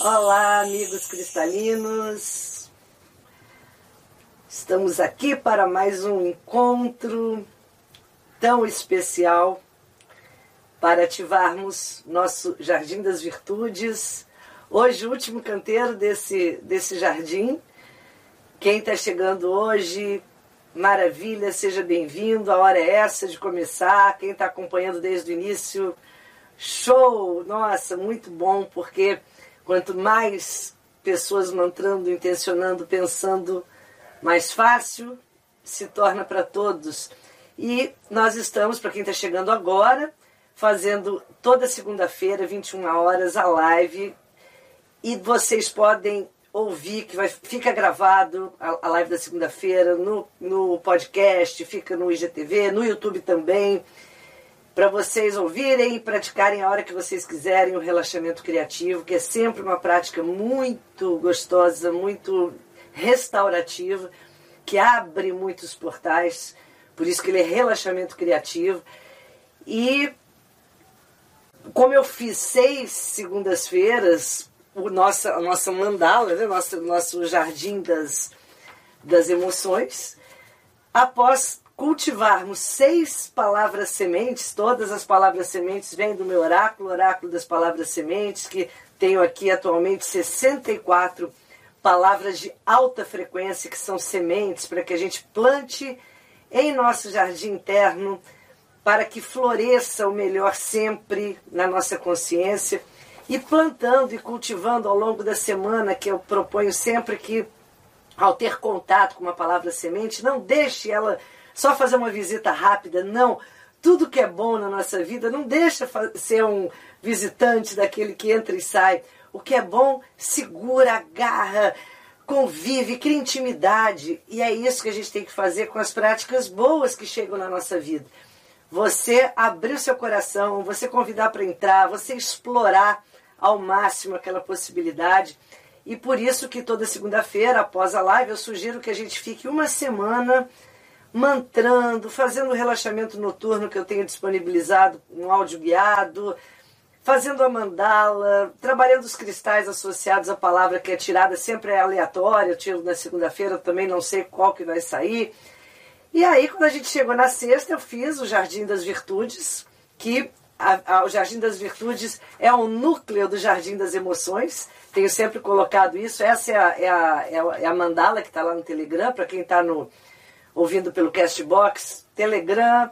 Olá, amigos cristalinos. Estamos aqui para mais um encontro tão especial para ativarmos nosso Jardim das Virtudes. Hoje, o último canteiro desse, desse jardim. Quem está chegando hoje, maravilha, seja bem-vindo. A hora é essa de começar. Quem está acompanhando desde o início, show! Nossa, muito bom, porque Quanto mais pessoas mantrando, intencionando, pensando, mais fácil se torna para todos. E nós estamos, para quem está chegando agora, fazendo toda segunda-feira, 21 horas, a live. E vocês podem ouvir, que vai, fica gravado a, a live da segunda-feira no, no podcast, fica no IGTV, no YouTube também para vocês ouvirem e praticarem a hora que vocês quiserem o relaxamento criativo, que é sempre uma prática muito gostosa, muito restaurativa, que abre muitos portais, por isso que ele é relaxamento criativo. E como eu fiz seis segundas-feiras, o nossa, a nossa mandala, né, nosso, nosso jardim das, das emoções, após cultivarmos seis palavras sementes, todas as palavras sementes vêm do meu oráculo, oráculo das palavras sementes, que tenho aqui atualmente 64 palavras de alta frequência, que são sementes, para que a gente plante em nosso jardim interno, para que floresça o melhor sempre na nossa consciência. E plantando e cultivando ao longo da semana, que eu proponho sempre que, ao ter contato com uma palavra semente, não deixe ela só fazer uma visita rápida, não. Tudo que é bom na nossa vida não deixa ser um visitante daquele que entra e sai. O que é bom, segura, agarra, convive, cria intimidade. E é isso que a gente tem que fazer com as práticas boas que chegam na nossa vida. Você abrir o seu coração, você convidar para entrar, você explorar ao máximo aquela possibilidade. E por isso que toda segunda-feira, após a live, eu sugiro que a gente fique uma semana mantrando, fazendo o relaxamento noturno que eu tenho disponibilizado, um áudio guiado, fazendo a mandala, trabalhando os cristais associados à palavra que é tirada, sempre é aleatória, eu tiro na segunda-feira, também não sei qual que vai sair. E aí, quando a gente chegou na sexta, eu fiz o Jardim das Virtudes, que a, a, o Jardim das Virtudes é o núcleo do Jardim das Emoções. Tenho sempre colocado isso. Essa é a, é a, é a, é a mandala que está lá no Telegram, para quem está no, ouvindo pelo Castbox, Telegram,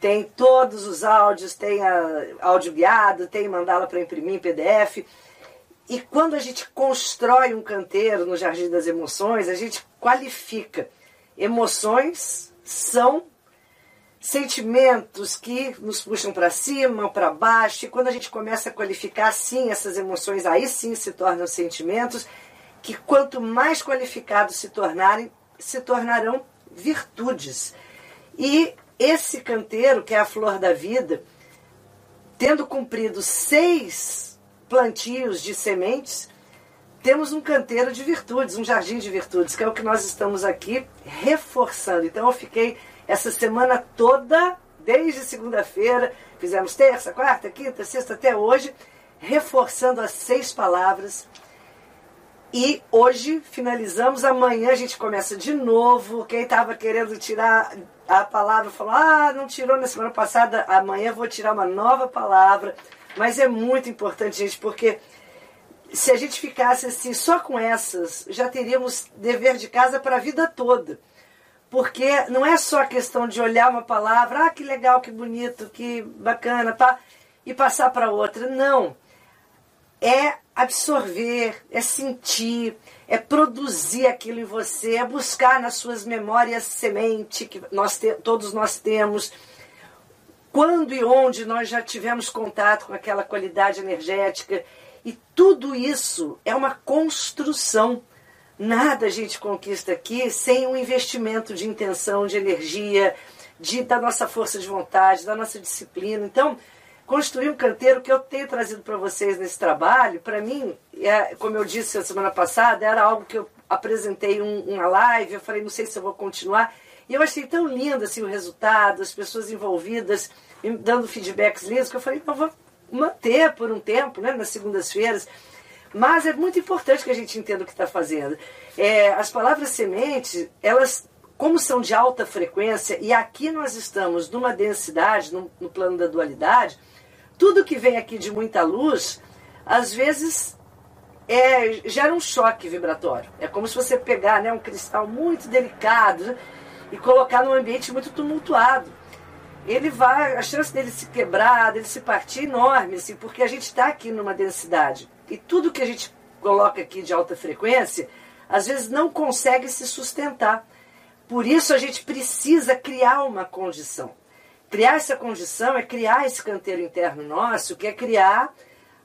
tem todos os áudios, tem a, áudio guiado, tem mandá-la para imprimir em PDF. E quando a gente constrói um canteiro no Jardim das Emoções, a gente qualifica. Emoções são sentimentos que nos puxam para cima, para baixo, e quando a gente começa a qualificar sim essas emoções, aí sim se tornam sentimentos que quanto mais qualificados se tornarem, se tornarão virtudes. E esse canteiro, que é a flor da vida, tendo cumprido seis plantios de sementes, temos um canteiro de virtudes, um jardim de virtudes, que é o que nós estamos aqui reforçando. Então eu fiquei essa semana toda, desde segunda-feira, fizemos terça, quarta, quinta, sexta até hoje, reforçando as seis palavras e hoje finalizamos, amanhã a gente começa de novo. Quem estava querendo tirar a palavra falou: ah, não tirou na semana passada, amanhã vou tirar uma nova palavra. Mas é muito importante, gente, porque se a gente ficasse assim só com essas, já teríamos dever de casa para a vida toda. Porque não é só questão de olhar uma palavra, ah, que legal, que bonito, que bacana, tá? E passar para outra. Não é absorver, é sentir, é produzir aquilo em você, é buscar nas suas memórias semente que nós te, todos nós temos. Quando e onde nós já tivemos contato com aquela qualidade energética. E tudo isso é uma construção. nada a gente conquista aqui sem um investimento de intenção, de energia, de, da nossa força de vontade, da nossa disciplina. Então, construir um canteiro que eu tenho trazido para vocês nesse trabalho, para mim, é, como eu disse a semana passada, era algo que eu apresentei um, uma live, eu falei, não sei se eu vou continuar. E eu achei tão lindo assim, o resultado, as pessoas envolvidas, dando feedbacks lindos, que eu falei, não, vou manter por um tempo, né, nas segundas-feiras. Mas é muito importante que a gente entenda o que está fazendo. É, as palavras semente, elas, como são de alta frequência, e aqui nós estamos numa densidade, no, no plano da dualidade, tudo que vem aqui de muita luz, às vezes é, gera um choque vibratório. É como se você pegar né, um cristal muito delicado e colocar num ambiente muito tumultuado. Ele vai, a chance dele se quebrar, dele se partir é enorme, assim, porque a gente está aqui numa densidade. E tudo que a gente coloca aqui de alta frequência, às vezes não consegue se sustentar. Por isso a gente precisa criar uma condição. Criar essa condição é criar esse canteiro interno nosso, que é criar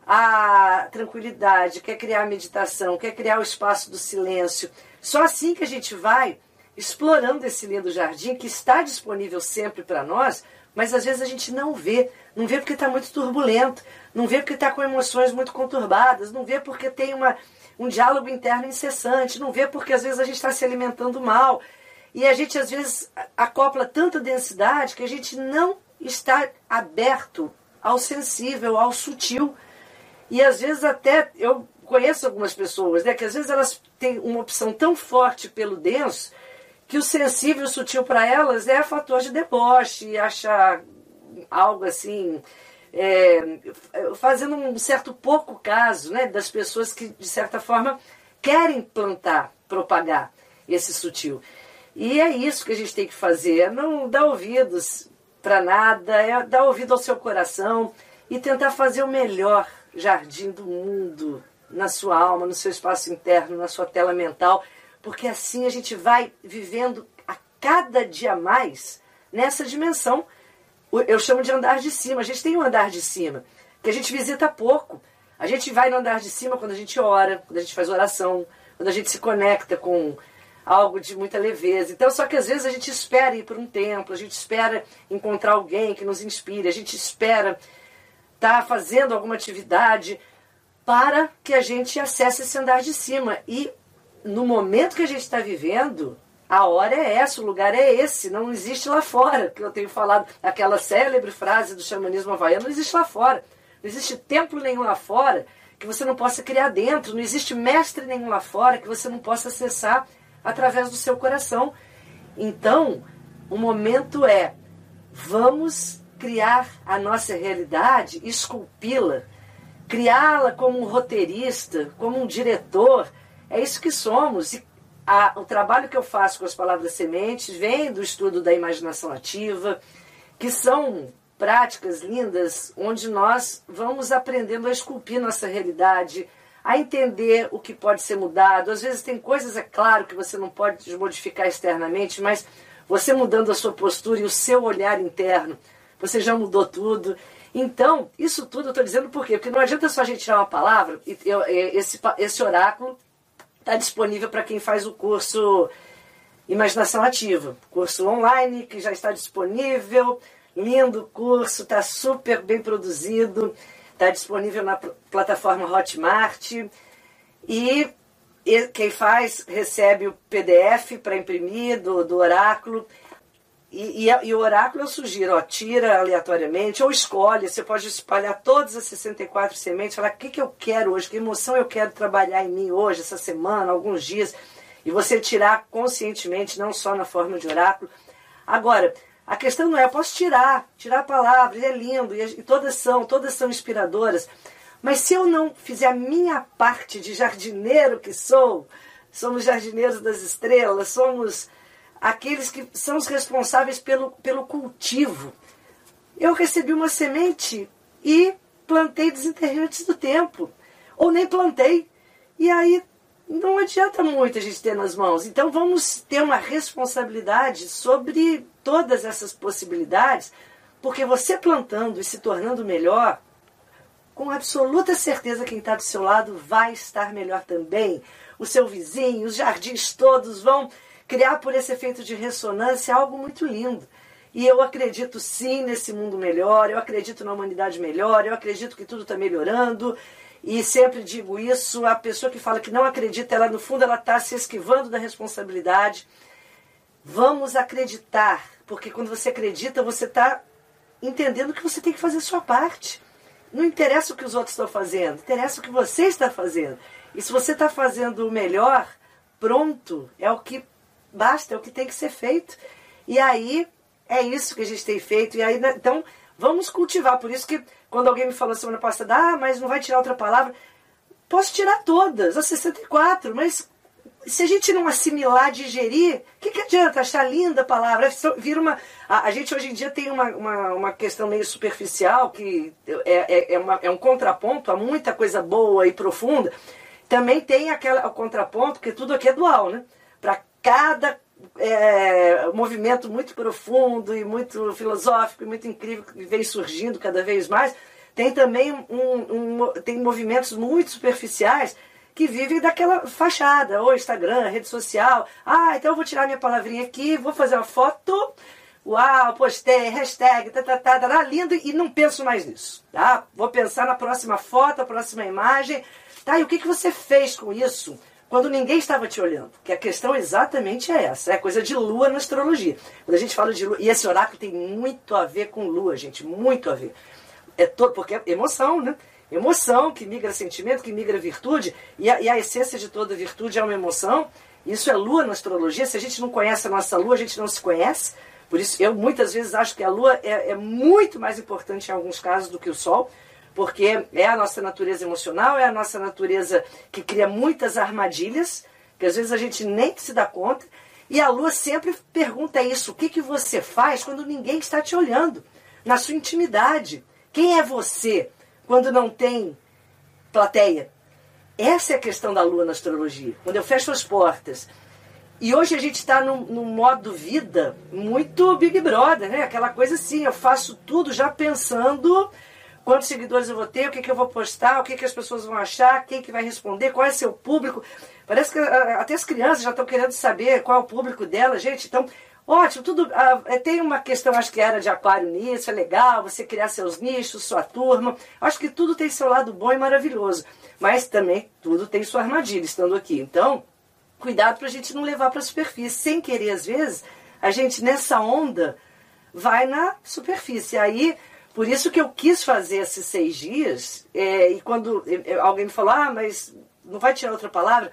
a tranquilidade, quer criar a meditação, quer criar o espaço do silêncio. Só assim que a gente vai explorando esse lindo jardim que está disponível sempre para nós, mas às vezes a gente não vê. Não vê porque está muito turbulento, não vê porque está com emoções muito conturbadas, não vê porque tem uma, um diálogo interno incessante, não vê porque às vezes a gente está se alimentando mal. E a gente às vezes acopla tanta densidade que a gente não está aberto ao sensível, ao sutil. E às vezes até eu conheço algumas pessoas, né, que às vezes elas têm uma opção tão forte pelo denso que o sensível o sutil para elas é fator de deboche, achar algo assim, é, fazendo um certo pouco caso né, das pessoas que, de certa forma, querem plantar, propagar esse sutil. E é isso que a gente tem que fazer, é não dar ouvidos para nada, é dar ouvido ao seu coração e tentar fazer o melhor jardim do mundo na sua alma, no seu espaço interno, na sua tela mental, porque assim a gente vai vivendo a cada dia mais nessa dimensão. Eu chamo de andar de cima. A gente tem um andar de cima que a gente visita pouco. A gente vai no andar de cima quando a gente ora, quando a gente faz oração, quando a gente se conecta com algo de muita leveza. Então, só que às vezes a gente espera ir para um templo, a gente espera encontrar alguém que nos inspire, a gente espera está fazendo alguma atividade para que a gente acesse esse andar de cima. E no momento que a gente está vivendo, a hora é essa, o lugar é esse, não existe lá fora, que eu tenho falado, aquela célebre frase do xamanismo havaiano, não existe lá fora. Não existe templo nenhum lá fora que você não possa criar dentro, não existe mestre nenhum lá fora que você não possa acessar através do seu coração. Então, o momento é, vamos criar a nossa realidade, esculpi-la, criá-la como um roteirista, como um diretor. É isso que somos. E a, o trabalho que eu faço com as palavras sementes vem do estudo da imaginação ativa, que são práticas lindas onde nós vamos aprendendo a esculpir nossa realidade, a entender o que pode ser mudado. Às vezes tem coisas, é claro, que você não pode modificar externamente, mas você mudando a sua postura e o seu olhar interno, você já mudou tudo. Então, isso tudo eu estou dizendo por quê? Porque não adianta só a gente tirar uma palavra, eu, esse, esse oráculo está disponível para quem faz o curso Imaginação Ativa, curso online que já está disponível, lindo curso, está super bem produzido, está disponível na plataforma Hotmart e quem faz recebe o PDF para imprimir do, do oráculo e, e, e, o oráculo eu sugiro, ó, tira aleatoriamente ou escolhe. Você pode espalhar todas as 64 sementes, falar o que, que eu quero hoje, que emoção eu quero trabalhar em mim hoje, essa semana, alguns dias. E você tirar conscientemente, não só na forma de oráculo. Agora, a questão não é, eu posso tirar, tirar palavras, é lindo, e, todas são, todas são inspiradoras. Mas se eu não fizer a minha parte de jardineiro que sou, somos jardineiros das estrelas, somos aqueles que são os responsáveis pelo, pelo cultivo. Eu recebi uma semente e plantei desenterrei do tempo. Ou nem plantei. E aí não adianta muito a gente ter nas mãos. Então vamos ter uma responsabilidade sobre todas essas possibilidades, porque você plantando e se tornando melhor, com absoluta certeza quem está do seu lado vai estar melhor também. o seu vizinho, os jardins todos vão criar por esse efeito de ressonância algo muito lindo. E eu acredito sim nesse mundo melhor, eu acredito na humanidade melhor, eu acredito que tudo está melhorando. E sempre digo isso, a pessoa que fala que não acredita, ela no fundo ela está se esquivando da responsabilidade. Vamos acreditar, porque quando você acredita, você está entendendo que você tem que fazer a sua parte. Não interessa o que os outros estão fazendo, interessa o que você está fazendo. E se você está fazendo o melhor, pronto, é o que basta, é o que tem que ser feito. E aí é isso que a gente tem feito. E aí, né, então, vamos cultivar. Por isso que quando alguém me falou semana passada, ah, mas não vai tirar outra palavra. Posso tirar todas, as 64, mas se a gente não assimilar, digerir, o que, que adianta achar linda a palavra? Vira uma, a, a, gente hoje em dia tem uma, uma, uma questão meio superficial, que é, é, é, uma, é um contraponto a muita coisa boa e profunda. Também tem aquela, o contraponto, que tudo aqui é dual, né? Para cada é, movimento muito profundo e muito filosófico e muito incrível que vem surgindo cada vez mais, tem também um, um, tem movimentos muito superficiais que vivem daquela fachada, ou Instagram, rede social. Ah, então eu vou tirar minha palavrinha aqui, vou fazer uma foto. Uau, postei, hashtag, tá, tá, tá, tá, tá, lindo, e não penso mais nisso, tá? Vou pensar na próxima foto, a próxima imagem, tá? E o que, que você fez com isso quando ninguém estava te olhando? Que a questão exatamente é essa, é coisa de lua na astrologia. Quando a gente fala de lua, e esse oráculo tem muito a ver com lua, gente, muito a ver. É todo, porque é emoção, né? Emoção que migra sentimento, que migra virtude, e a, e a essência de toda virtude é uma emoção. Isso é lua na astrologia. Se a gente não conhece a nossa lua, a gente não se conhece. Por isso, eu muitas vezes acho que a lua é, é muito mais importante em alguns casos do que o sol, porque é a nossa natureza emocional, é a nossa natureza que cria muitas armadilhas, que às vezes a gente nem se dá conta. E a lua sempre pergunta isso: o que, que você faz quando ninguém está te olhando? Na sua intimidade. Quem é você? quando não tem plateia. Essa é a questão da lua na astrologia. Quando eu fecho as portas. E hoje a gente está num, num, modo vida muito Big Brother, né? Aquela coisa assim, eu faço tudo já pensando quantos seguidores eu vou ter, o que, que eu vou postar, o que, que as pessoas vão achar, quem que vai responder, qual é seu público. Parece que até as crianças já estão querendo saber qual é o público dela, gente. Então, Ótimo, tudo. Uh, tem uma questão, acho que era de aquário nisso, é legal você criar seus nichos, sua turma. Acho que tudo tem seu lado bom e maravilhoso. Mas também tudo tem sua armadilha estando aqui. Então, cuidado para a gente não levar para a superfície. Sem querer, às vezes, a gente nessa onda vai na superfície. Aí, por isso que eu quis fazer esses seis dias, é, e quando alguém me falou, ah, mas não vai tirar outra palavra,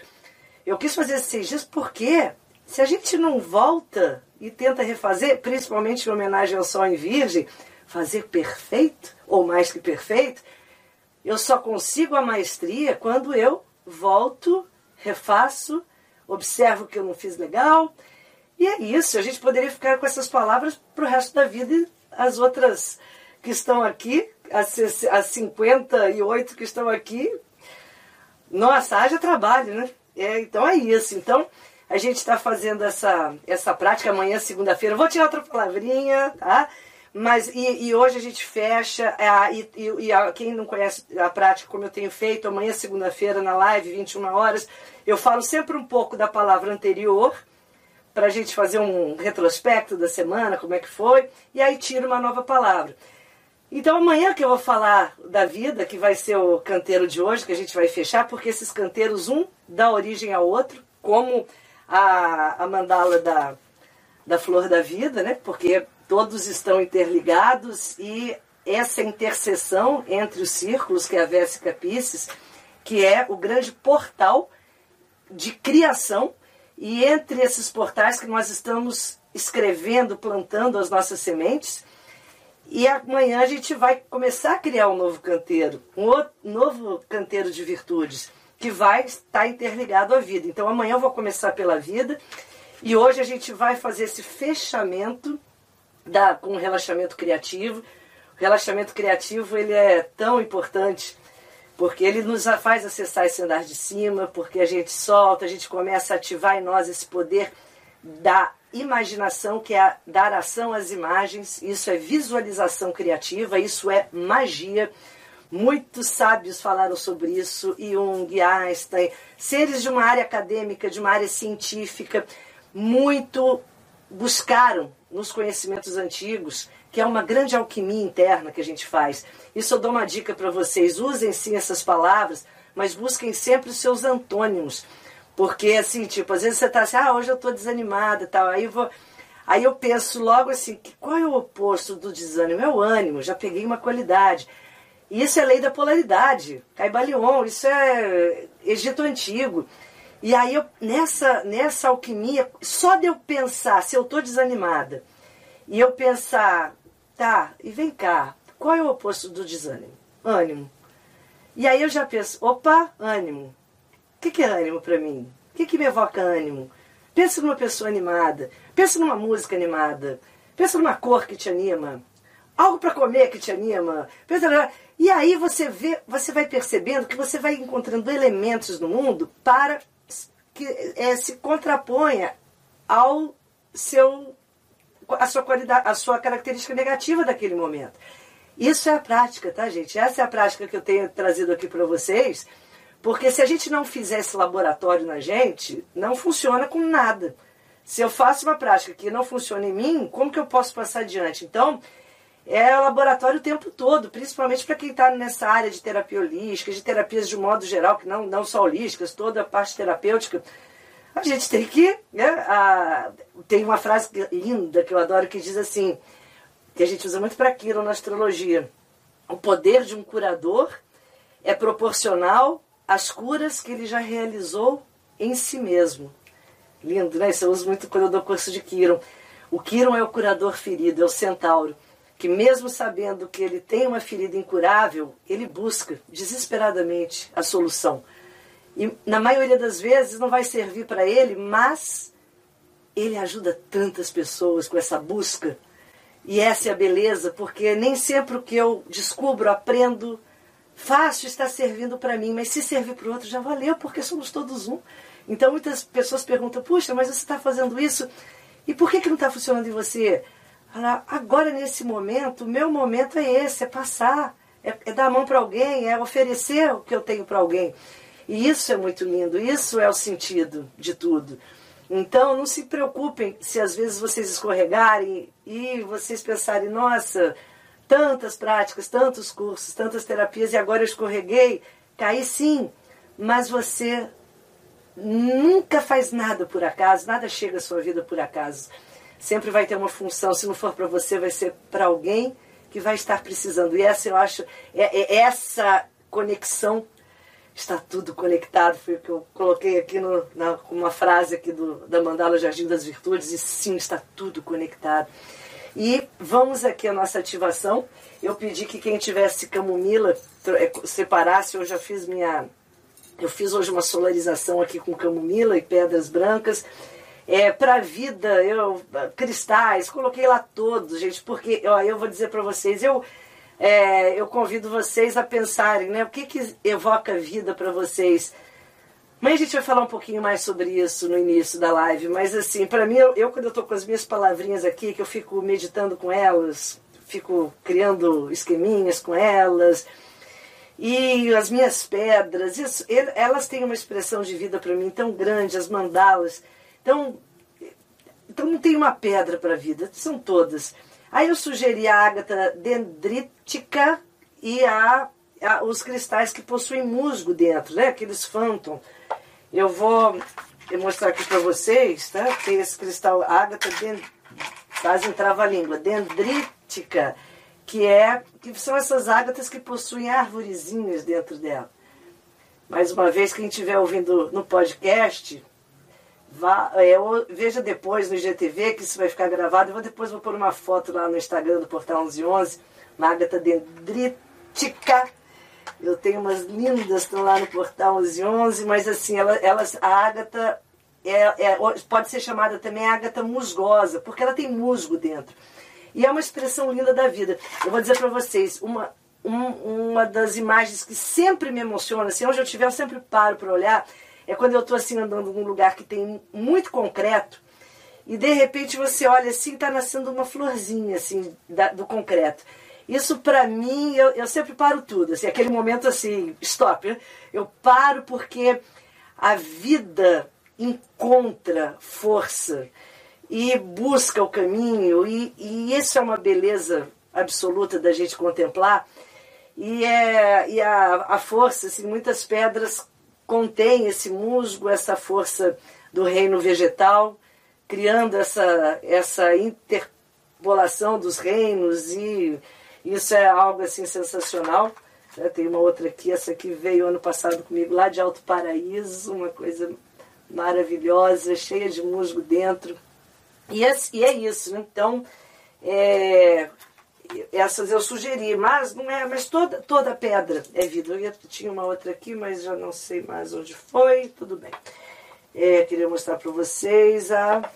eu quis fazer esses seis dias porque se a gente não volta e tenta refazer, principalmente em homenagem ao Sol em Virgem, fazer perfeito, ou mais que perfeito, eu só consigo a maestria quando eu volto, refaço, observo que eu não fiz legal. E é isso, a gente poderia ficar com essas palavras para o resto da vida e as outras que estão aqui, as, as 58 que estão aqui, nossa, haja trabalho, né? É, então é isso. Então, a gente está fazendo essa, essa prática amanhã, segunda-feira. Vou tirar outra palavrinha, tá? Mas e, e hoje a gente fecha. É, e, e, e quem não conhece a prática, como eu tenho feito, amanhã, segunda-feira, na live, 21 horas, eu falo sempre um pouco da palavra anterior, para a gente fazer um retrospecto da semana, como é que foi, e aí tiro uma nova palavra. Então amanhã que eu vou falar da vida, que vai ser o canteiro de hoje, que a gente vai fechar, porque esses canteiros, um dá origem ao outro, como a, a mandala da, da flor da vida, né? porque todos estão interligados e essa interseção entre os círculos, que é a Vésica Pisces, que é o grande portal de criação, e entre esses portais que nós estamos escrevendo, plantando as nossas sementes, e amanhã a gente vai começar a criar um novo canteiro, um outro, novo canteiro de virtudes que vai estar interligado à vida. Então amanhã eu vou começar pela vida e hoje a gente vai fazer esse fechamento da, com o relaxamento criativo. O relaxamento criativo ele é tão importante porque ele nos faz acessar esse andar de cima, porque a gente solta, a gente começa a ativar em nós esse poder da imaginação, que é dar ação às imagens. Isso é visualização criativa, isso é magia Muitos sábios falaram sobre isso, Jung, Einstein, seres de uma área acadêmica, de uma área científica, muito buscaram nos conhecimentos antigos, que é uma grande alquimia interna que a gente faz. Isso eu dou uma dica para vocês: usem sim essas palavras, mas busquem sempre os seus antônimos. Porque, assim, tipo, às vezes você está assim, ah, hoje eu estou desanimada e tal. Aí eu, vou, aí eu penso logo assim, qual é o oposto do desânimo? É o ânimo, já peguei uma qualidade. Isso é lei da polaridade, Caibalion, isso é Egito Antigo. E aí, eu, nessa, nessa alquimia, só de eu pensar, se eu estou desanimada, e eu pensar, tá, e vem cá, qual é o oposto do desânimo? Ânimo. E aí eu já penso, opa, ânimo. O que, que é ânimo para mim? O que, que me evoca ânimo? Pensa numa pessoa animada, pensa numa música animada, pensa numa cor que te anima, algo para comer que te anima. Pensa, e aí você vê, você vai percebendo que você vai encontrando elementos no mundo para que é, se contraponha ao seu a sua qualidade, a sua característica negativa daquele momento. Isso é a prática, tá, gente? Essa é a prática que eu tenho trazido aqui para vocês, porque se a gente não fizer esse laboratório na gente, não funciona com nada. Se eu faço uma prática que não funciona em mim, como que eu posso passar adiante? Então, é laboratório o tempo todo, principalmente para quem está nessa área de terapia holística, de terapias de modo geral, que não, não só holísticas, toda a parte terapêutica. A gente tem que. Né, a, tem uma frase linda que eu adoro que diz assim, que a gente usa muito para aquilo na astrologia. O poder de um curador é proporcional às curas que ele já realizou em si mesmo. Lindo, né? Isso eu uso muito quando eu dou curso de Kiron. O Kiron é o curador ferido, é o centauro que mesmo sabendo que ele tem uma ferida incurável, ele busca desesperadamente a solução. E na maioria das vezes não vai servir para ele, mas ele ajuda tantas pessoas com essa busca. E essa é a beleza, porque nem sempre o que eu descubro, aprendo, fácil está servindo para mim, mas se servir para o outro já valeu, porque somos todos um. Então muitas pessoas perguntam: puxa, mas você está fazendo isso, e por que, que não está funcionando em você? agora nesse momento, o meu momento é esse, é passar, é, é dar a mão para alguém, é oferecer o que eu tenho para alguém. E isso é muito lindo, isso é o sentido de tudo. Então não se preocupem se às vezes vocês escorregarem e vocês pensarem, nossa, tantas práticas, tantos cursos, tantas terapias e agora eu escorreguei, caí sim, mas você nunca faz nada por acaso, nada chega à sua vida por acaso sempre vai ter uma função. Se não for para você, vai ser para alguém que vai estar precisando. E essa, eu acho, é, é, essa conexão está tudo conectado. Foi o que eu coloquei aqui no, na, uma frase aqui do, da Mandala Jardim das Virtudes. E sim, está tudo conectado. E vamos aqui a nossa ativação. Eu pedi que quem tivesse camomila é, separasse. Eu já fiz minha. Eu fiz hoje uma solarização aqui com camomila e pedras brancas. É, para vida, eu, cristais, coloquei lá todos, gente, porque ó, eu vou dizer para vocês, eu, é, eu convido vocês a pensarem, né? O que, que evoca vida para vocês? Mas a gente vai falar um pouquinho mais sobre isso no início da live, mas assim, para mim, eu, eu quando eu tô com as minhas palavrinhas aqui, que eu fico meditando com elas, fico criando esqueminhas com elas, e as minhas pedras, isso, elas têm uma expressão de vida para mim tão grande, as mandalas então, então não tem uma pedra para a vida, são todas. Aí eu sugeri a ágata dendrítica e a, a, os cristais que possuem musgo dentro, né? Aqueles phantom. Eu vou mostrar aqui para vocês, tá? Tem esse cristal ágata dend... quase entrava a língua, dendrítica, que é que são essas ágatas que possuem árvorezinhas dentro dela. Mais uma vez, quem estiver ouvindo no podcast, Vá, é, veja depois no IGTV que isso vai ficar gravado. Eu depois vou pôr uma foto lá no Instagram do Portal 1111, Magata Dendrítica. Eu tenho umas lindas estão lá no Portal 1111, mas assim, ela, elas, a Ágata é, é, pode ser chamada também Ágata musgosa, porque ela tem musgo dentro. E é uma expressão linda da vida. Eu vou dizer para vocês, uma, um, uma das imagens que sempre me emociona, assim, onde eu estiver, eu sempre paro para olhar, é quando eu estou assim andando num lugar que tem muito concreto e de repente você olha assim está nascendo uma florzinha assim da, do concreto. Isso para mim, eu, eu sempre paro tudo, assim, aquele momento assim, stop. Eu paro porque a vida encontra força e busca o caminho, e, e isso é uma beleza absoluta da gente contemplar. E, é, e a, a força, assim, muitas pedras contêm esse musgo, essa força do reino vegetal, criando essa, essa interpolação dos reinos, e isso é algo assim sensacional. Né? Tem uma outra aqui, essa aqui veio ano passado comigo lá de Alto Paraíso, uma coisa maravilhosa, cheia de musgo dentro. E é, e é isso, né? então é, essas eu sugeri, mas não é, mas toda, toda pedra é vidro. Eu tinha uma outra aqui, mas já não sei mais onde foi, tudo bem. É, queria mostrar para vocês a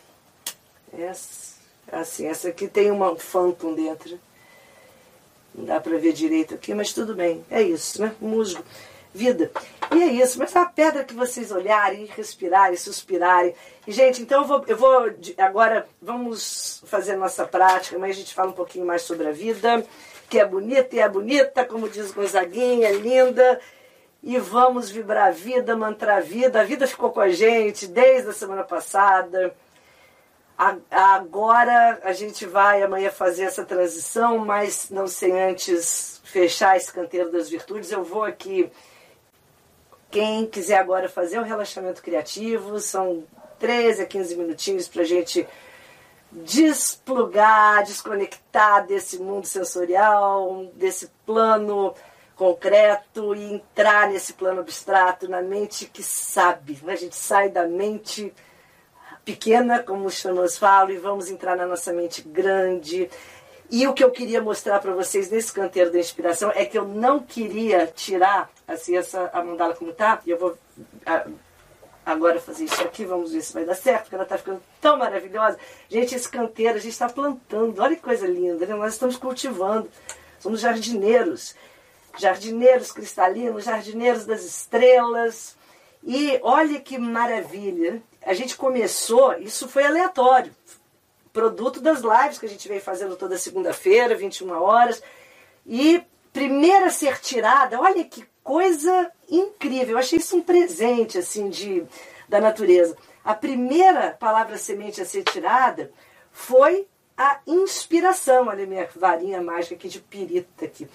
essa, assim, essa aqui tem uma Phantom dentro. Não dá para ver direito aqui, mas tudo bem. É isso, né? Musgo vida. E é isso, mas é a pedra que vocês olharem, respirarem, suspirarem. E, gente, então eu vou, eu vou agora vamos fazer a nossa prática, mas a gente fala um pouquinho mais sobre a vida, que é bonita e é bonita, como diz Gonzaguinha, é linda. E vamos vibrar a vida, mantrar a vida. A vida ficou com a gente desde a semana passada. Agora a gente vai amanhã fazer essa transição, mas não sem antes fechar esse canteiro das virtudes. Eu vou aqui quem quiser agora fazer um relaxamento criativo, são 13 a 15 minutinhos para a gente desplugar, desconectar desse mundo sensorial, desse plano concreto e entrar nesse plano abstrato, na mente que sabe. Né? A gente sai da mente pequena, como os xamãs falam, e vamos entrar na nossa mente grande, e o que eu queria mostrar para vocês nesse canteiro da inspiração é que eu não queria tirar assim essa a mandala como tá. E eu vou a, agora fazer isso aqui, vamos ver se vai dar certo, porque ela está ficando tão maravilhosa. Gente, esse canteiro a gente está plantando, olha que coisa linda, né? nós estamos cultivando, somos jardineiros, jardineiros cristalinos, jardineiros das estrelas. E olha que maravilha, a gente começou, isso foi aleatório, produto das lives que a gente vem fazendo toda segunda-feira, 21 horas. E primeira a ser tirada, olha que coisa incrível. Eu achei isso um presente assim de da natureza. A primeira palavra semente a ser tirada foi a inspiração. Olha minha varinha mágica aqui de pirita aqui.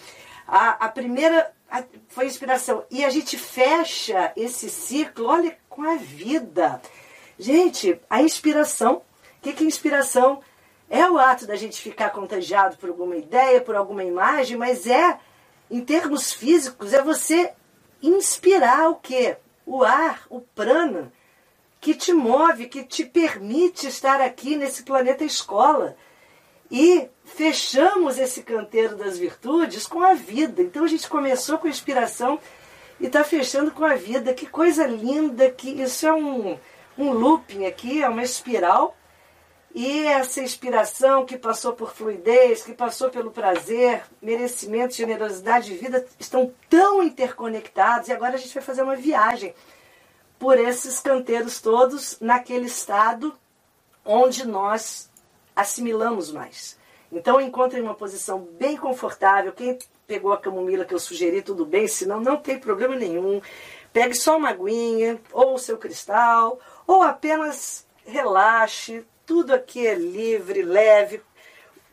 A, a primeira a, foi a inspiração. E a gente fecha esse ciclo, olha, com a vida. Gente, a inspiração que, que inspiração é o ato da gente ficar contagiado por alguma ideia, por alguma imagem, mas é, em termos físicos, é você inspirar o quê? O ar, o prana, que te move, que te permite estar aqui nesse planeta escola. E fechamos esse canteiro das virtudes com a vida. Então a gente começou com a inspiração e está fechando com a vida. Que coisa linda, que isso é um, um looping aqui, é uma espiral e essa inspiração que passou por fluidez, que passou pelo prazer, merecimento, generosidade de vida, estão tão interconectados. E agora a gente vai fazer uma viagem por esses canteiros todos, naquele estado onde nós assimilamos mais. Então encontre uma posição bem confortável. Quem pegou a camomila que eu sugeri, tudo bem, senão não tem problema nenhum. Pegue só uma aguinha, ou o seu cristal, ou apenas relaxe, tudo aqui é livre, leve,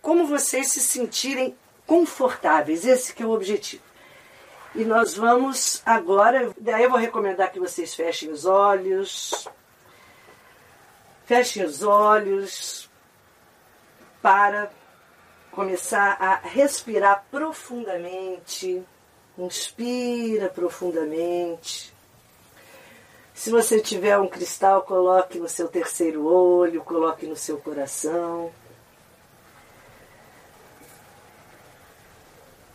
como vocês se sentirem confortáveis. Esse que é o objetivo. E nós vamos agora, daí eu vou recomendar que vocês fechem os olhos. Fechem os olhos para começar a respirar profundamente. Inspira profundamente. Se você tiver um cristal, coloque no seu terceiro olho, coloque no seu coração.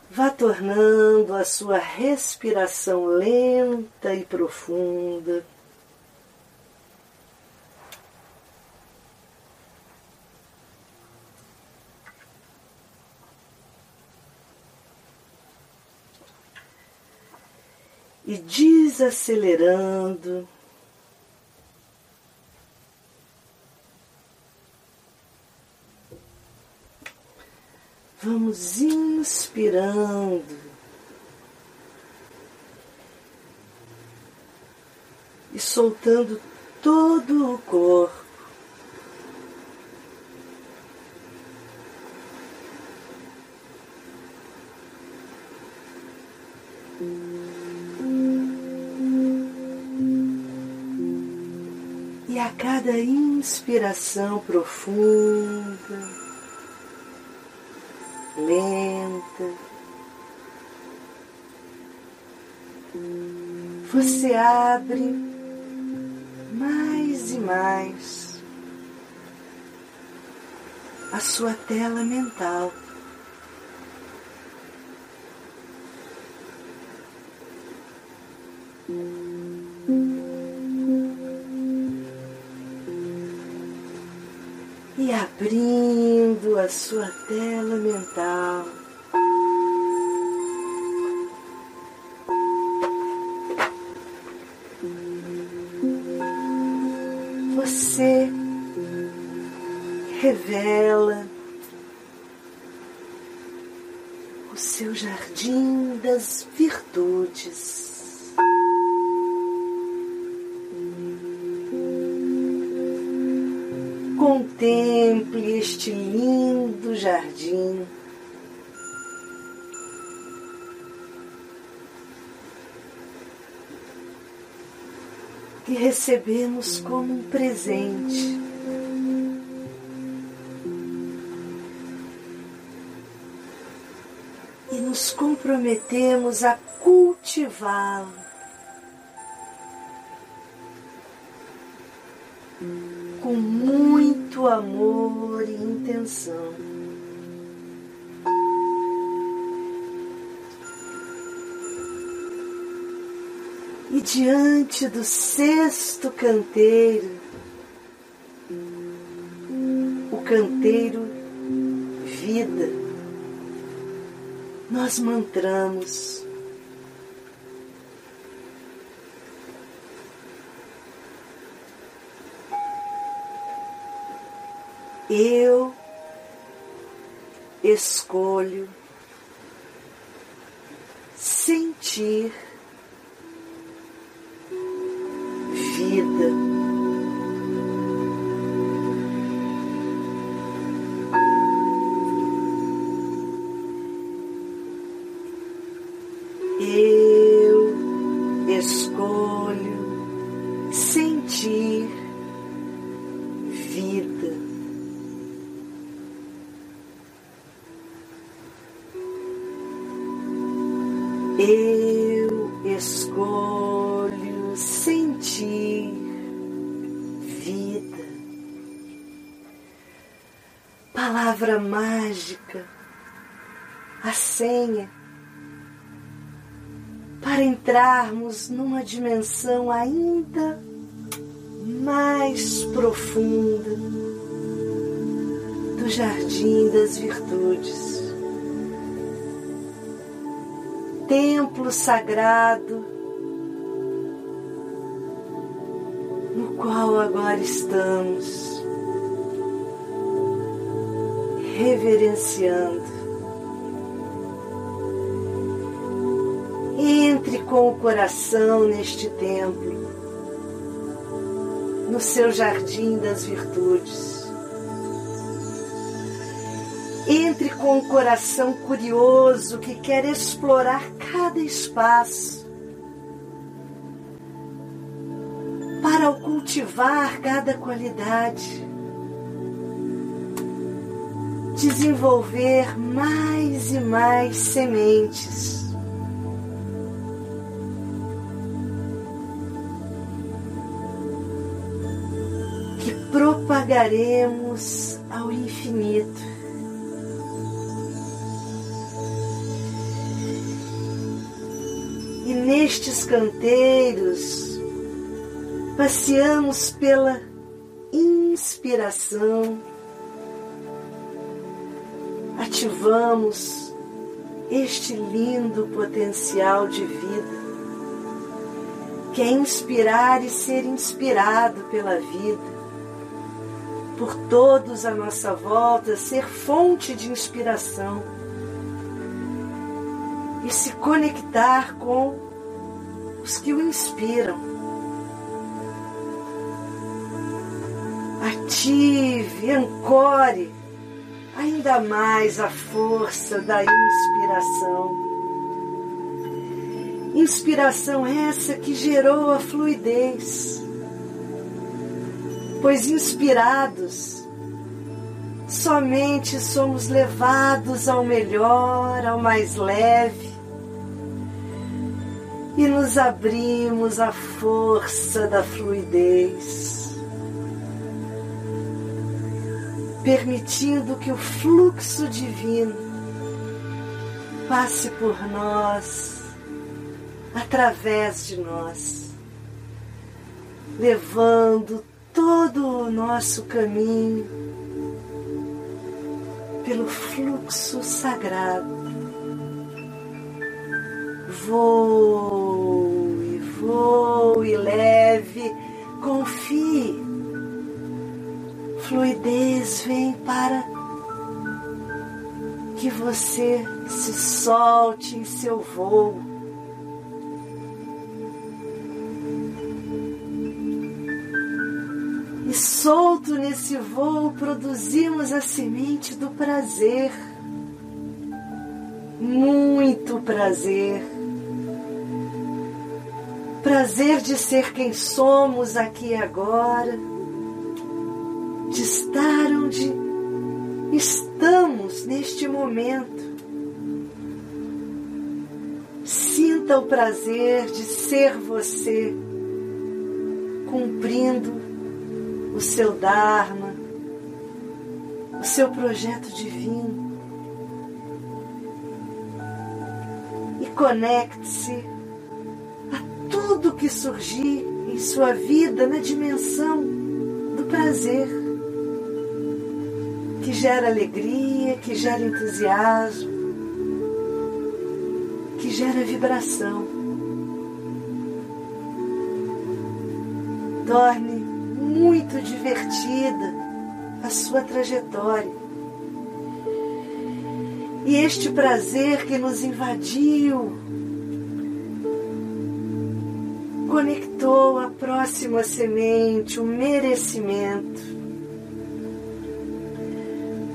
Vá tornando a sua respiração lenta e profunda. E desacelerando. vamos inspirando. E soltando todo o corpo. Cada inspiração profunda, lenta, você abre mais e mais a sua tela mental. Abrindo a sua tela mental. Você revela o seu jardim das virtudes. Que recebemos como um presente. E nos comprometemos a cultivá-lo. Com muito amor e intenção. Diante do sexto canteiro, o canteiro vida, nós mantramos. Eu escolho sentir vida. Eu dimensão ainda mais profunda do jardim das virtudes templo sagrado no qual agora estamos reverenciando. Entre com o coração neste templo, no seu jardim das virtudes. Entre com o coração curioso que quer explorar cada espaço para cultivar cada qualidade, desenvolver mais e mais sementes. Propagaremos ao infinito. E nestes canteiros passeamos pela inspiração, ativamos este lindo potencial de vida, que é inspirar e ser inspirado pela vida, por todos à nossa volta, ser fonte de inspiração e se conectar com os que o inspiram. Ative, ancore ainda mais a força da inspiração. Inspiração essa que gerou a fluidez. Pois inspirados, somente somos levados ao melhor, ao mais leve, e nos abrimos à força da fluidez, permitindo que o fluxo divino passe por nós, através de nós, levando todo o nosso caminho pelo fluxo sagrado. Voe, voe leve, confie. Fluidez vem para que você se solte em seu voo solto nesse voo, produzimos a semente do prazer. Muito prazer. Prazer de ser quem somos aqui agora, de estar onde estamos neste momento. Sinta o prazer de ser você, cumprindo o seu Dharma, o seu projeto divino. E conecte-se a tudo que surgir em sua vida na dimensão do prazer, que gera alegria, que gera entusiasmo, que gera vibração. Torne muito divertida a sua trajetória. E este prazer que nos invadiu conectou a próxima semente, o merecimento.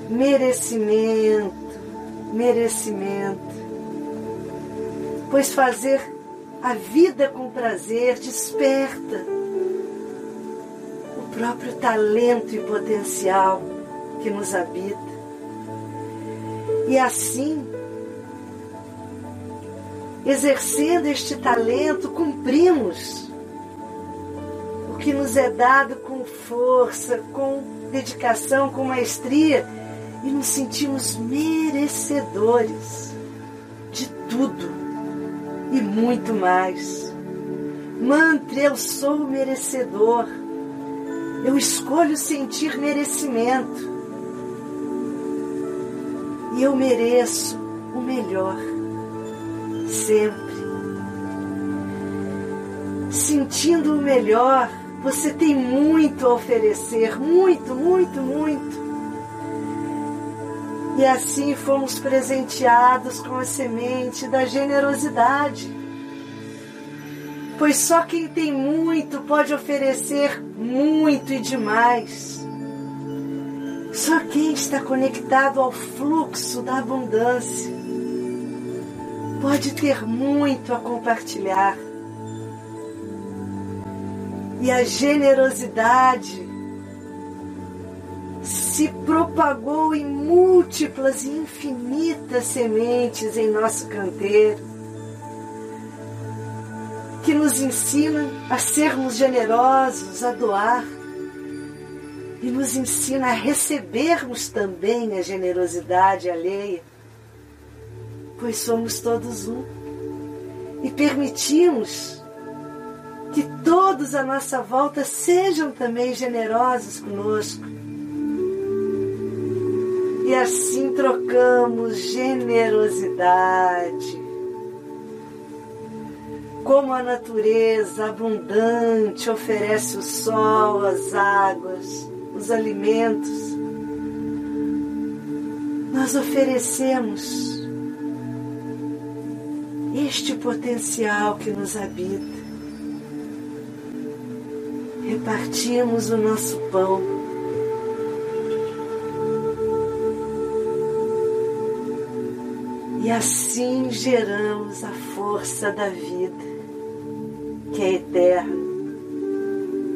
Merecimento, merecimento. Pois fazer a vida com prazer desperta próprio talento e potencial que nos habita. E assim, exercendo este talento, cumprimos o que nos é dado com força, com dedicação, com maestria e nos sentimos merecedores de tudo e muito mais. Mantra, eu sou merecedor eu escolho sentir merecimento. E eu mereço o melhor, sempre. Sentindo o melhor, você tem muito a oferecer, muito, muito, muito. E assim fomos presenteados com a semente da generosidade pois só quem tem muito pode oferecer muito e demais. Só quem está conectado ao fluxo da abundância pode ter muito a compartilhar. E a generosidade se propagou em múltiplas e infinitas sementes em nosso canteiro que nos ensina a sermos generosos, a doar. E nos ensina a recebermos também a generosidade alheia, pois somos todos um. E permitimos que todos à nossa volta sejam também generosos conosco. E assim trocamos generosidade como a natureza abundante oferece o sol, as águas, os alimentos, nós oferecemos este potencial que nos habita. Repartimos o nosso pão. E assim geramos a força da vida, que é eterna,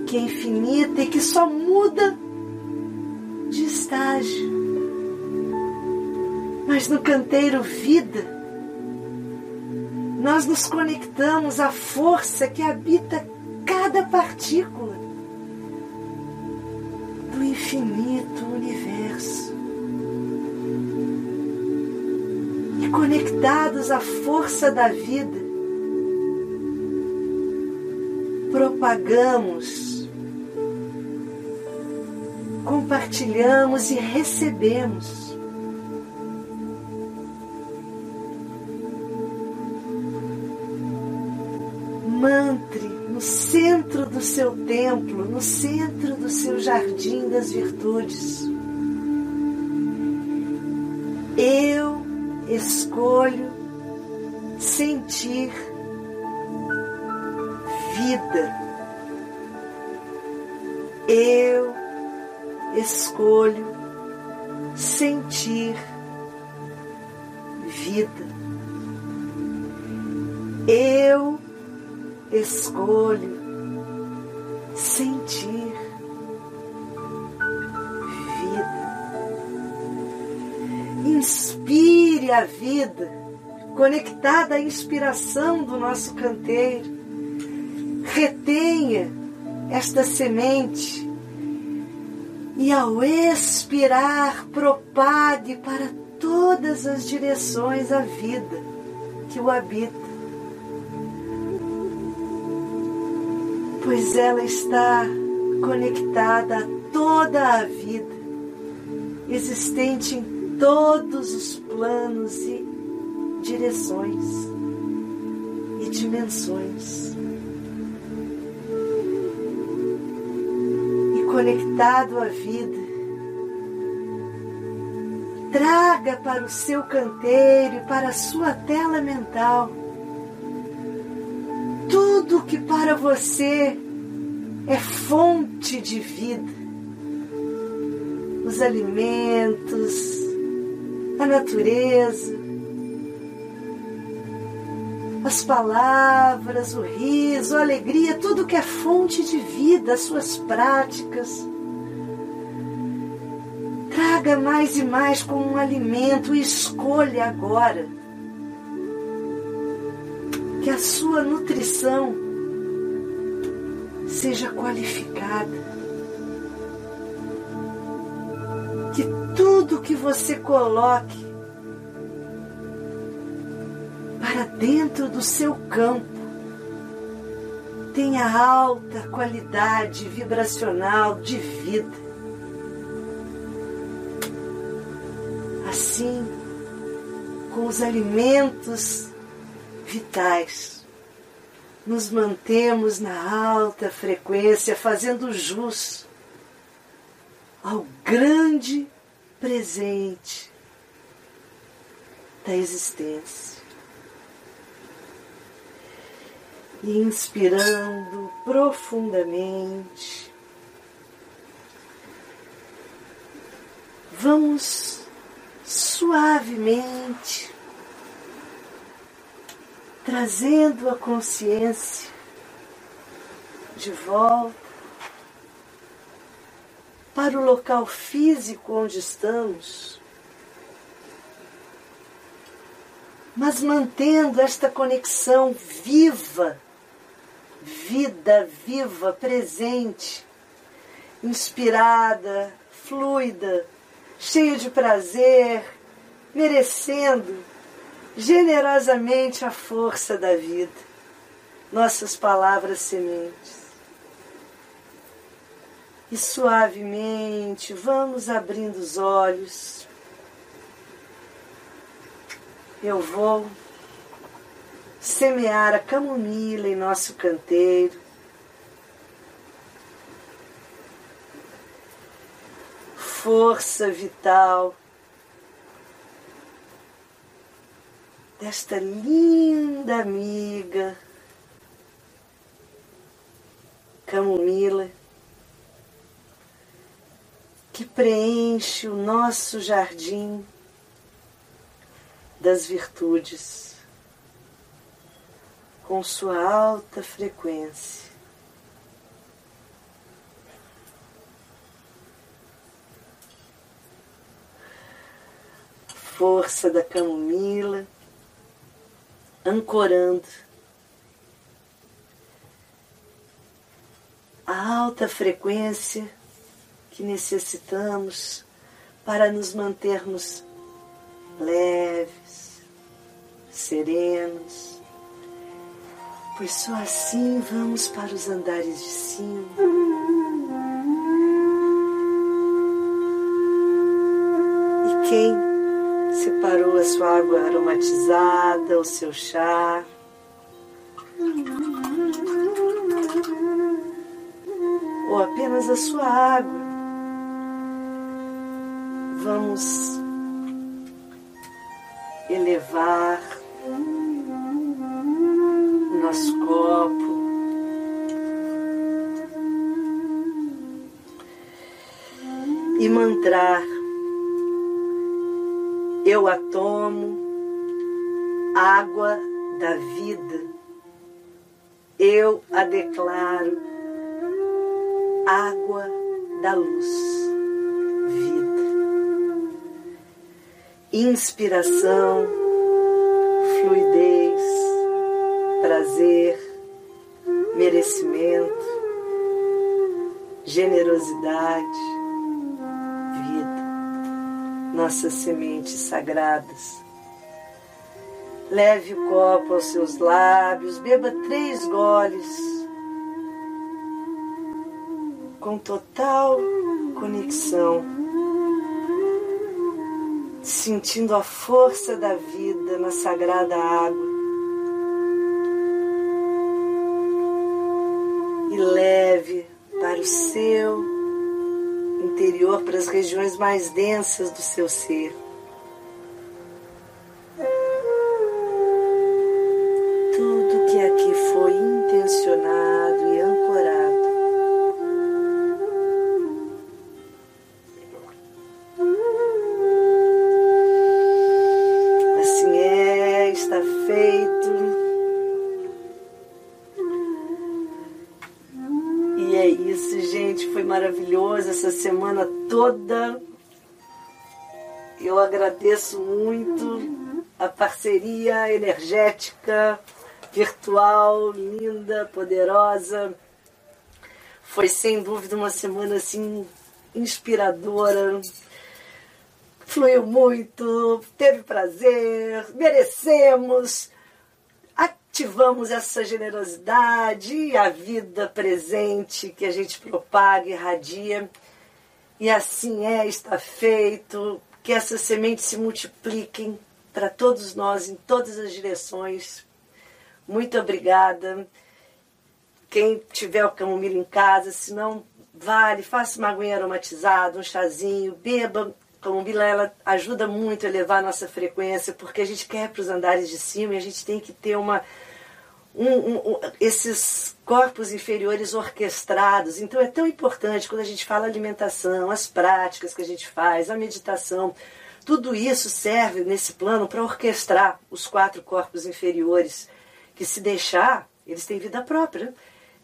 que é infinita e que só muda de estágio. Mas no canteiro vida, nós nos conectamos à força que habita cada partícula do infinito universo. E conectados à força da vida, propagamos, compartilhamos e recebemos mantre no centro do seu templo, no centro do seu jardim das virtudes. Eu escolho sentir vida. Eu escolho sentir vida. Eu escolho sentir vida. Inspire a vida, conectada à inspiração do nosso canteiro. Retenha esta semente e ao expirar propague para todas as direções a vida que o habita. pois ela está conectada a toda a vida, existente em todos os planos e direções e dimensões. Conectado à vida, traga para o seu canteiro e para a sua tela mental tudo que para você é fonte de vida. Os alimentos, a natureza, as palavras, o riso, a alegria, tudo que é fonte de vida, as suas práticas. Traga mais e mais como um alimento e escolha agora que a sua nutrição seja qualificada. Que tudo que você coloque dentro do seu campo tenha alta qualidade vibracional de vida. Assim, com os alimentos vitais. Nos mantemos na alta frequência, fazendo jus ao grande presente da existência. E inspirando profundamente, vamos suavemente trazendo a consciência de volta para o local físico onde estamos, mas mantendo esta conexão viva, vida viva, presente, inspirada, fluida, cheia de prazer, merecendo generosamente a força da vida, nossas palavras sementes. E suavemente vamos abrindo os olhos. Eu vou semear a camomila em nosso canteiro. Força vital desta linda amiga camomila que preenche o nosso jardim das virtudes com sua alta frequência. Força da camomila ancorando a alta frequência que necessitamos para nos mantermos leves, serenos, pois só assim vamos para os andares de cima. E quem separou a sua água aromatizada, o seu chá, ou apenas a sua água, vamos inspiração, fluidez, prazer, merecimento, generosidade, vida, nossas sementes sagradas. Leve o copo aos seus lábios, beba três goles com total conexão sentindo a força da vida na sagrada água. E leve para o seu interior, para as regiões mais densas do seu ser. Energética, virtual, linda, poderosa. Foi sem dúvida uma semana assim inspiradora. Fluiu muito, teve prazer, merecemos ativamos essa generosidade e a vida presente que a gente propaga, irradia. E assim é, está feito. Que essas sementes se multipliquem para todos nós em todas as direções. Muito obrigada. Quem tiver o camomila em casa, se não, vale, faça uma aguinha aromatizada, um chazinho, beba. Camomila ela ajuda muito a elevar a nossa frequência, porque a gente quer para os andares de cima e a gente tem que ter uma um, um, esses corpos inferiores orquestrados. Então é tão importante quando a gente fala alimentação, as práticas que a gente faz, a meditação, tudo isso serve nesse plano para orquestrar os quatro corpos inferiores, que se deixar, eles têm vida própria.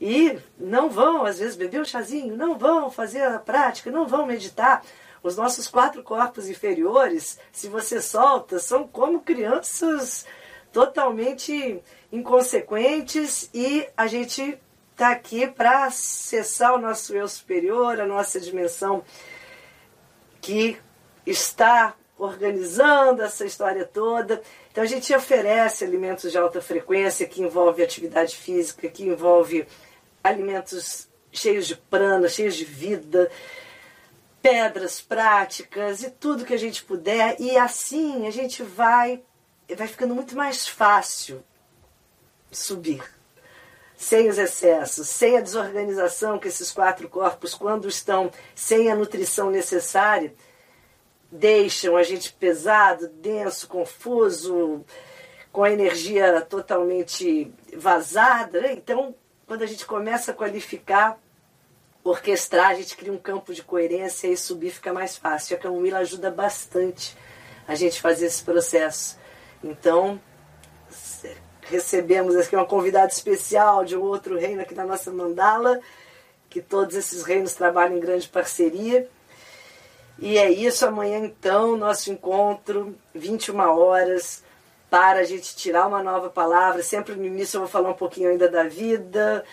E não vão, às vezes, beber um chazinho, não vão fazer a prática, não vão meditar. Os nossos quatro corpos inferiores, se você solta, são como crianças totalmente inconsequentes e a gente está aqui para acessar o nosso eu superior, a nossa dimensão que está organizando essa história toda. Então a gente oferece alimentos de alta frequência que envolve atividade física, que envolve alimentos cheios de prana, cheios de vida, pedras práticas e tudo que a gente puder. E assim a gente vai vai ficando muito mais fácil subir. Sem os excessos, sem a desorganização que esses quatro corpos, quando estão sem a nutrição necessária, deixam a gente pesado, denso, confuso, com a energia totalmente vazada. Né? Então, quando a gente começa a qualificar, orquestrar, a gente cria um campo de coerência e subir fica mais fácil. A camomila ajuda bastante a gente fazer esse processo. Então, recebemos aqui uma convidada especial de um outro reino aqui na nossa mandala, que todos esses reinos trabalham em grande parceria. E é isso, amanhã então, nosso encontro, 21 horas, para a gente tirar uma nova palavra. Sempre no início eu vou falar um pouquinho ainda da vida,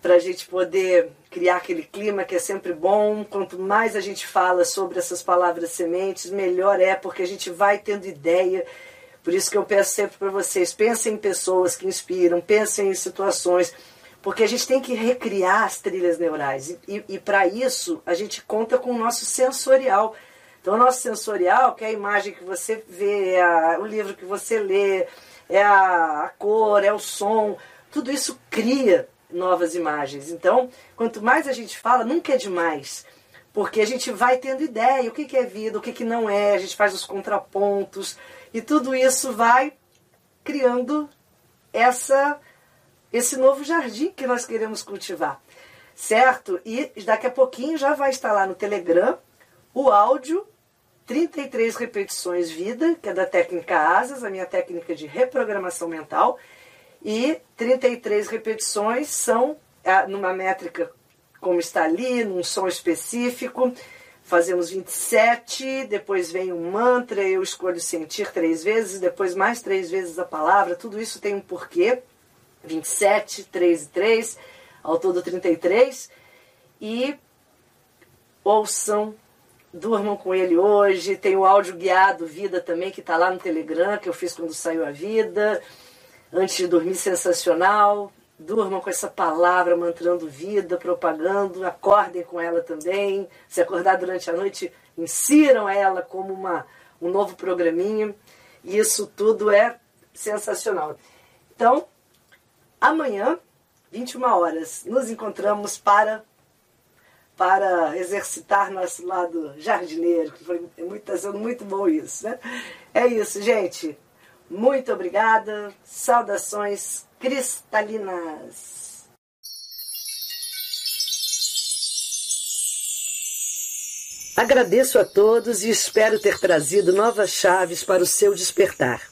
para a gente poder criar aquele clima que é sempre bom. Quanto mais a gente fala sobre essas palavras sementes, melhor é, porque a gente vai tendo ideia. Por isso que eu peço sempre para vocês, pensem em pessoas que inspiram, pensem em situações, porque a gente tem que recriar as trilhas neurais. E, e, e para isso, a gente conta com o nosso sensorial. Então, o nosso sensorial, que é a imagem que você vê, é a, o livro que você lê, é a, a cor, é o som, tudo isso cria novas imagens. Então, quanto mais a gente fala, nunca é demais. Porque a gente vai tendo ideia, o que, que é vida, o que, que não é, a gente faz os contrapontos, e tudo isso vai criando essa, esse novo jardim que nós queremos cultivar. Certo? E daqui a pouquinho já vai estar lá no Telegram o áudio 33 repetições vida, que é da técnica Asas, a minha técnica de reprogramação mental e 33 repetições são ah, numa métrica como está ali, num som específico. Fazemos 27, depois vem um mantra, eu escolho sentir três vezes, depois mais três vezes a palavra, tudo isso tem um porquê. 27, 3 e 3, ao todo 33. E ouçam, durmam com ele hoje. Tem o áudio guiado Vida também, que está lá no Telegram, que eu fiz quando saiu a vida antes de dormir sensacional. Durmam com essa palavra, mantrando vida, propagando, acordem com ela também. Se acordar durante a noite, insiram ela como uma, um novo programinha. Isso tudo é sensacional. Então, amanhã, 21 horas, nos encontramos para para exercitar nosso lado jardineiro, foi muito, sendo muito bom isso, né? É isso, gente. Muito obrigada. Saudações cristalinas. Agradeço a todos e espero ter trazido novas chaves para o seu despertar.